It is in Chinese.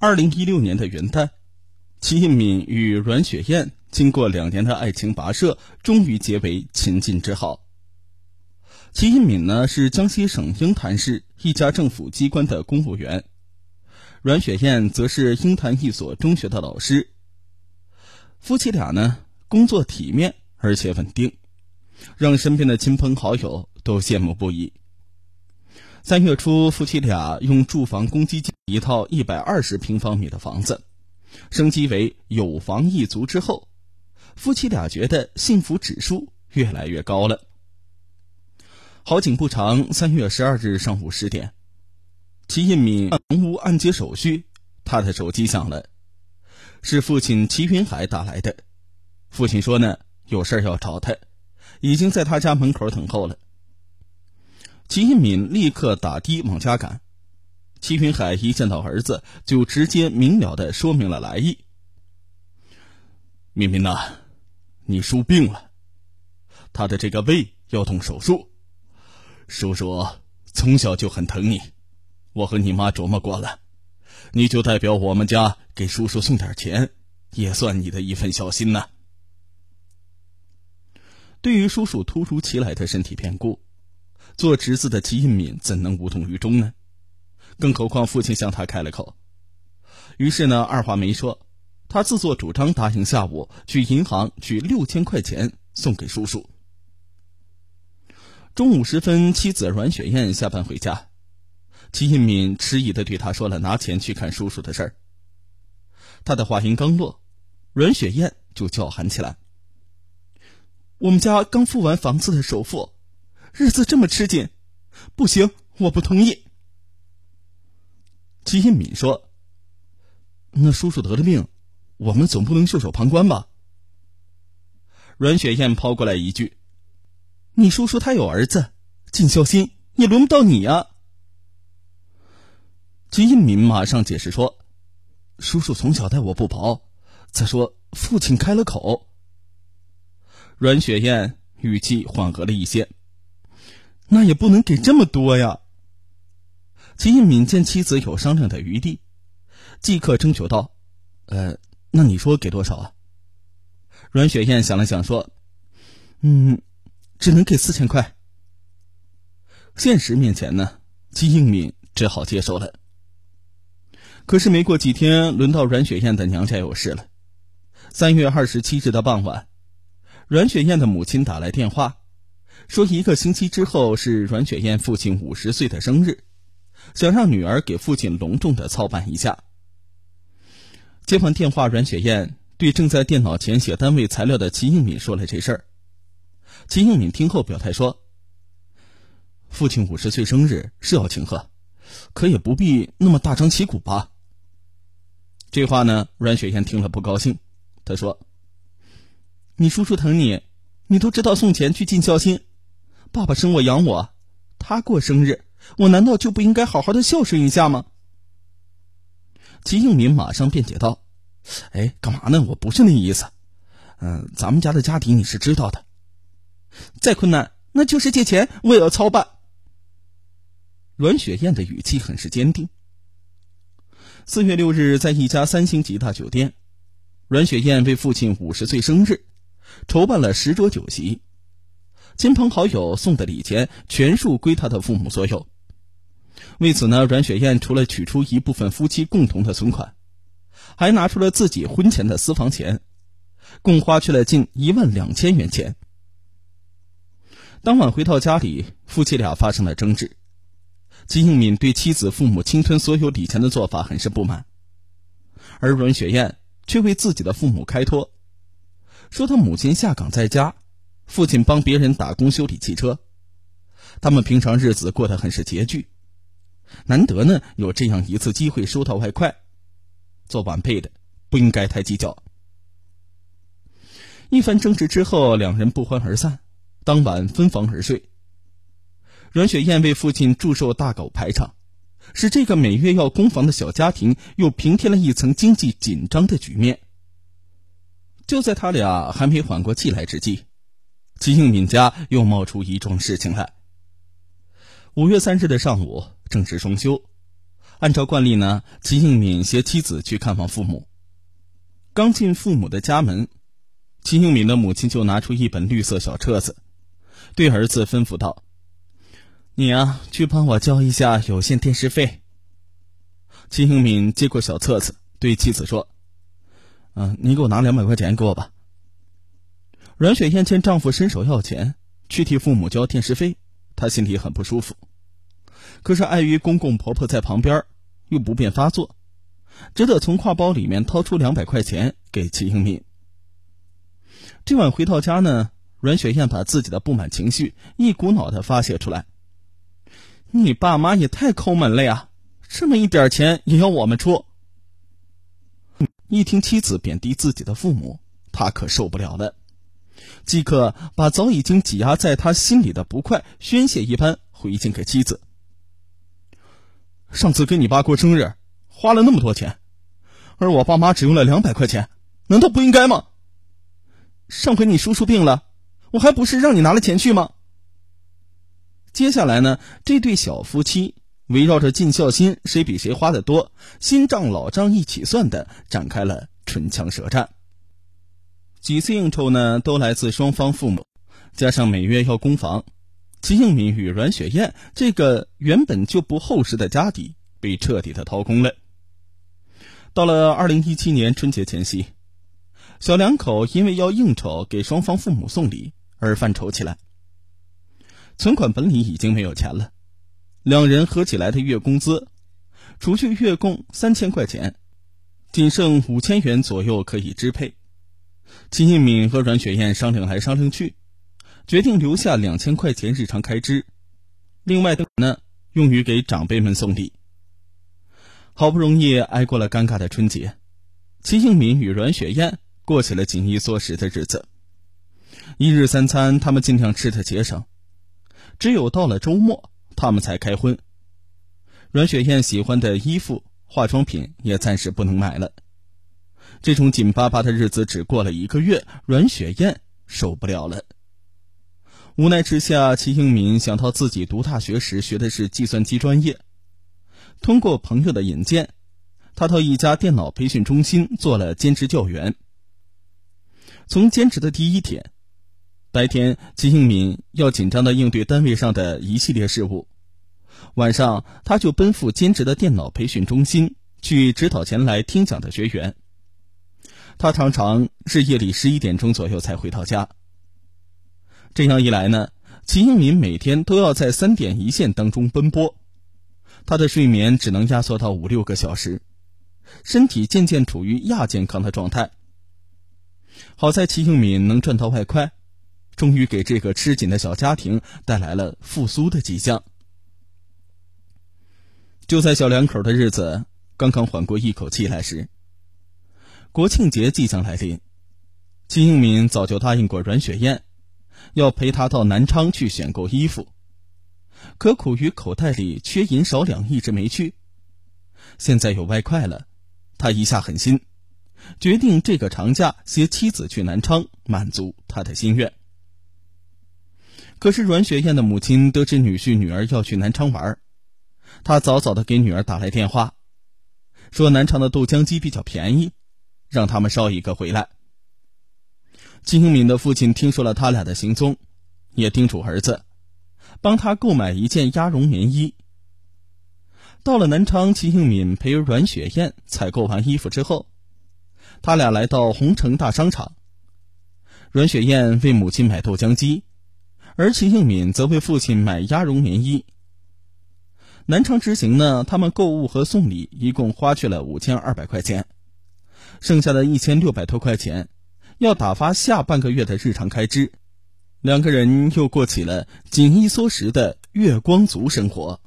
二零一六年的元旦，齐应敏与阮雪燕经过两年的爱情跋涉，终于结为秦晋之好。齐应敏呢是江西省鹰潭市一家政府机关的公务员，阮雪燕则是鹰潭一所中学的老师。夫妻俩呢工作体面而且稳定，让身边的亲朋好友都羡慕不已。三月初，夫妻俩用住房公积金一套一百二十平方米的房子，升级为有房一族之后，夫妻俩觉得幸福指数越来越高了。好景不长，三月十二日上午十点，齐印敏房屋按揭手续，他的手机响了，是父亲齐云海打来的。父亲说呢，有事要找他，已经在他家门口等候了。齐一敏立刻打的往家赶，齐云海一见到儿子，就直接明了的说明了来意。敏敏呐，你叔病了，他的这个胃要动手术。叔叔从小就很疼你，我和你妈琢磨过了，你就代表我们家给叔叔送点钱，也算你的一份孝心呐。对于叔叔突如其来的身体变故。做侄子的齐印敏怎能无动于衷呢？更何况父亲向他开了口。于是呢，二话没说，他自作主张答应下午去银行取六千块钱送给叔叔。中午时分，妻子阮雪燕下班回家，齐印敏迟疑的对他说了拿钱去看叔叔的事儿。他的话音刚落，阮雪燕就叫喊起来：“我们家刚付完房子的首付。”日子这么吃紧，不行，我不同意。金一敏说：“那叔叔得了病，我们总不能袖手旁观吧？”阮雪燕抛过来一句：“你叔叔他有儿子，尽孝心也轮不到你呀。”金一敏马上解释说：“叔叔从小待我不薄，再说父亲开了口。”阮雪燕语气缓和了一些。那也不能给这么多呀。齐一敏见妻子有商量的余地，即刻征求道：“呃，那你说给多少啊？”阮雪燕想了想说：“嗯，只能给四千块。”现实面前呢，齐应敏只好接受了。可是没过几天，轮到阮雪燕的娘家有事了。三月二十七日的傍晚，阮雪燕的母亲打来电话。说一个星期之后是阮雪燕父亲五十岁的生日，想让女儿给父亲隆重的操办一下。接完电话，阮雪燕对正在电脑前写单位材料的齐应敏说了这事儿。齐应敏听后表态说：“父亲五十岁生日是要庆贺，可也不必那么大张旗鼓吧。”这话呢，阮雪燕听了不高兴，她说：“你叔叔疼你，你都知道送钱去尽孝心。”爸爸生我养我，他过生日，我难道就不应该好好的孝顺一下吗？齐应敏马上辩解道：“哎，干嘛呢？我不是那意思。嗯，咱们家的家底你是知道的，再困难那就是借钱，我也要操办。”阮雪燕的语气很是坚定。四月六日，在一家三星级大酒店，阮雪燕为父亲五十岁生日，筹办了十桌酒席。亲朋好友送的礼钱全数归他的父母所有。为此呢，阮雪燕除了取出一部分夫妻共同的存款，还拿出了自己婚前的私房钱，共花去了近一万两千元钱。当晚回到家里，夫妻俩发生了争执。金应敏对妻子父母侵吞所有礼钱的做法很是不满，而阮雪燕却为自己的父母开脱，说她母亲下岗在家。父亲帮别人打工修理汽车，他们平常日子过得很是拮据，难得呢有这样一次机会收到外快，做晚辈的不应该太计较。一番争执之后，两人不欢而散，当晚分房而睡。阮雪燕为父亲祝寿大搞排场，使这个每月要供房的小家庭又平添了一层经济紧张的局面。就在他俩还没缓过气来之际。齐应敏家又冒出一桩事情来。五月三日的上午，正值双休，按照惯例呢，齐应敏携妻子去看望父母。刚进父母的家门，齐应敏的母亲就拿出一本绿色小册子，对儿子吩咐道：“你啊，去帮我交一下有线电视费。”齐应敏接过小册子，对妻子说：“嗯，你给我拿两百块钱给我吧。”阮雪燕见丈夫伸手要钱去替父母交电视费，她心里很不舒服。可是碍于公公婆婆在旁边，又不便发作，只得从挎包里面掏出两百块钱给齐英敏。这晚回到家呢，阮雪燕把自己的不满情绪一股脑的发泄出来：“你爸妈也太抠门了呀，这么一点钱也要我们出。”一听妻子贬低自己的父母，他可受不了了，即刻把早已经挤压在他心里的不快宣泄一般回敬给妻子。上次跟你爸过生日，花了那么多钱，而我爸妈只用了两百块钱，难道不应该吗？上回你叔叔病了，我还不是让你拿了钱去吗？接下来呢，这对小夫妻围绕着尽孝心谁比谁花的多，新账老账一起算的，展开了唇枪舌战。几次应酬呢，都来自双方父母，加上每月要供房。齐应敏与阮雪燕这个原本就不厚实的家底被彻底的掏空了。到了二零一七年春节前夕，小两口因为要应酬给双方父母送礼而犯愁起来。存款本里已经没有钱了，两人合起来的月工资，除去月供三千块钱，仅剩五千元左右可以支配。齐应敏和阮雪燕商量来商量去。决定留下两千块钱日常开支，另外的呢用于给长辈们送礼。好不容易挨过了尴尬的春节，齐应敏与阮雪燕过起了紧衣缩食的日子。一日三餐他们尽量吃的节省，只有到了周末他们才开荤。阮雪燕喜欢的衣服、化妆品也暂时不能买了。这种紧巴巴的日子只过了一个月，阮雪燕受不了了。无奈之下，齐应敏想到自己读大学时学的是计算机专业，通过朋友的引荐，他到一家电脑培训中心做了兼职教员。从兼职的第一天，白天齐应敏要紧张的应对单位上的一系列事务，晚上他就奔赴兼职的电脑培训中心去指导前来听讲的学员。他常常是夜里十一点钟左右才回到家。这样一来呢，齐英敏每天都要在三点一线当中奔波，他的睡眠只能压缩到五六个小时，身体渐渐处于亚健康的状态。好在齐英敏能赚到外快，终于给这个吃紧的小家庭带来了复苏的迹象。就在小两口的日子刚刚缓过一口气来时，国庆节即将来临，齐英敏早就答应过阮雪燕。要陪他到南昌去选购衣服，可苦于口袋里缺银少两，一直没去。现在有外快了，他一下狠心，决定这个长假携妻子去南昌，满足他的心愿。可是阮雪燕的母亲得知女婿女儿要去南昌玩，她早早的给女儿打来电话，说南昌的豆浆机比较便宜，让他们捎一个回来。金英敏的父亲听说了他俩的行踪，也叮嘱儿子，帮他购买一件鸭绒棉衣。到了南昌，秦兴敏陪阮雪燕采购完衣服之后，他俩来到红城大商场。阮雪燕为母亲买豆浆机，而秦兴敏则为父亲买鸭绒棉衣。南昌之行呢，他们购物和送礼一共花去了五千二百块钱，剩下的一千六百多块钱。要打发下半个月的日常开支，两个人又过起了紧衣缩食的月光族生活。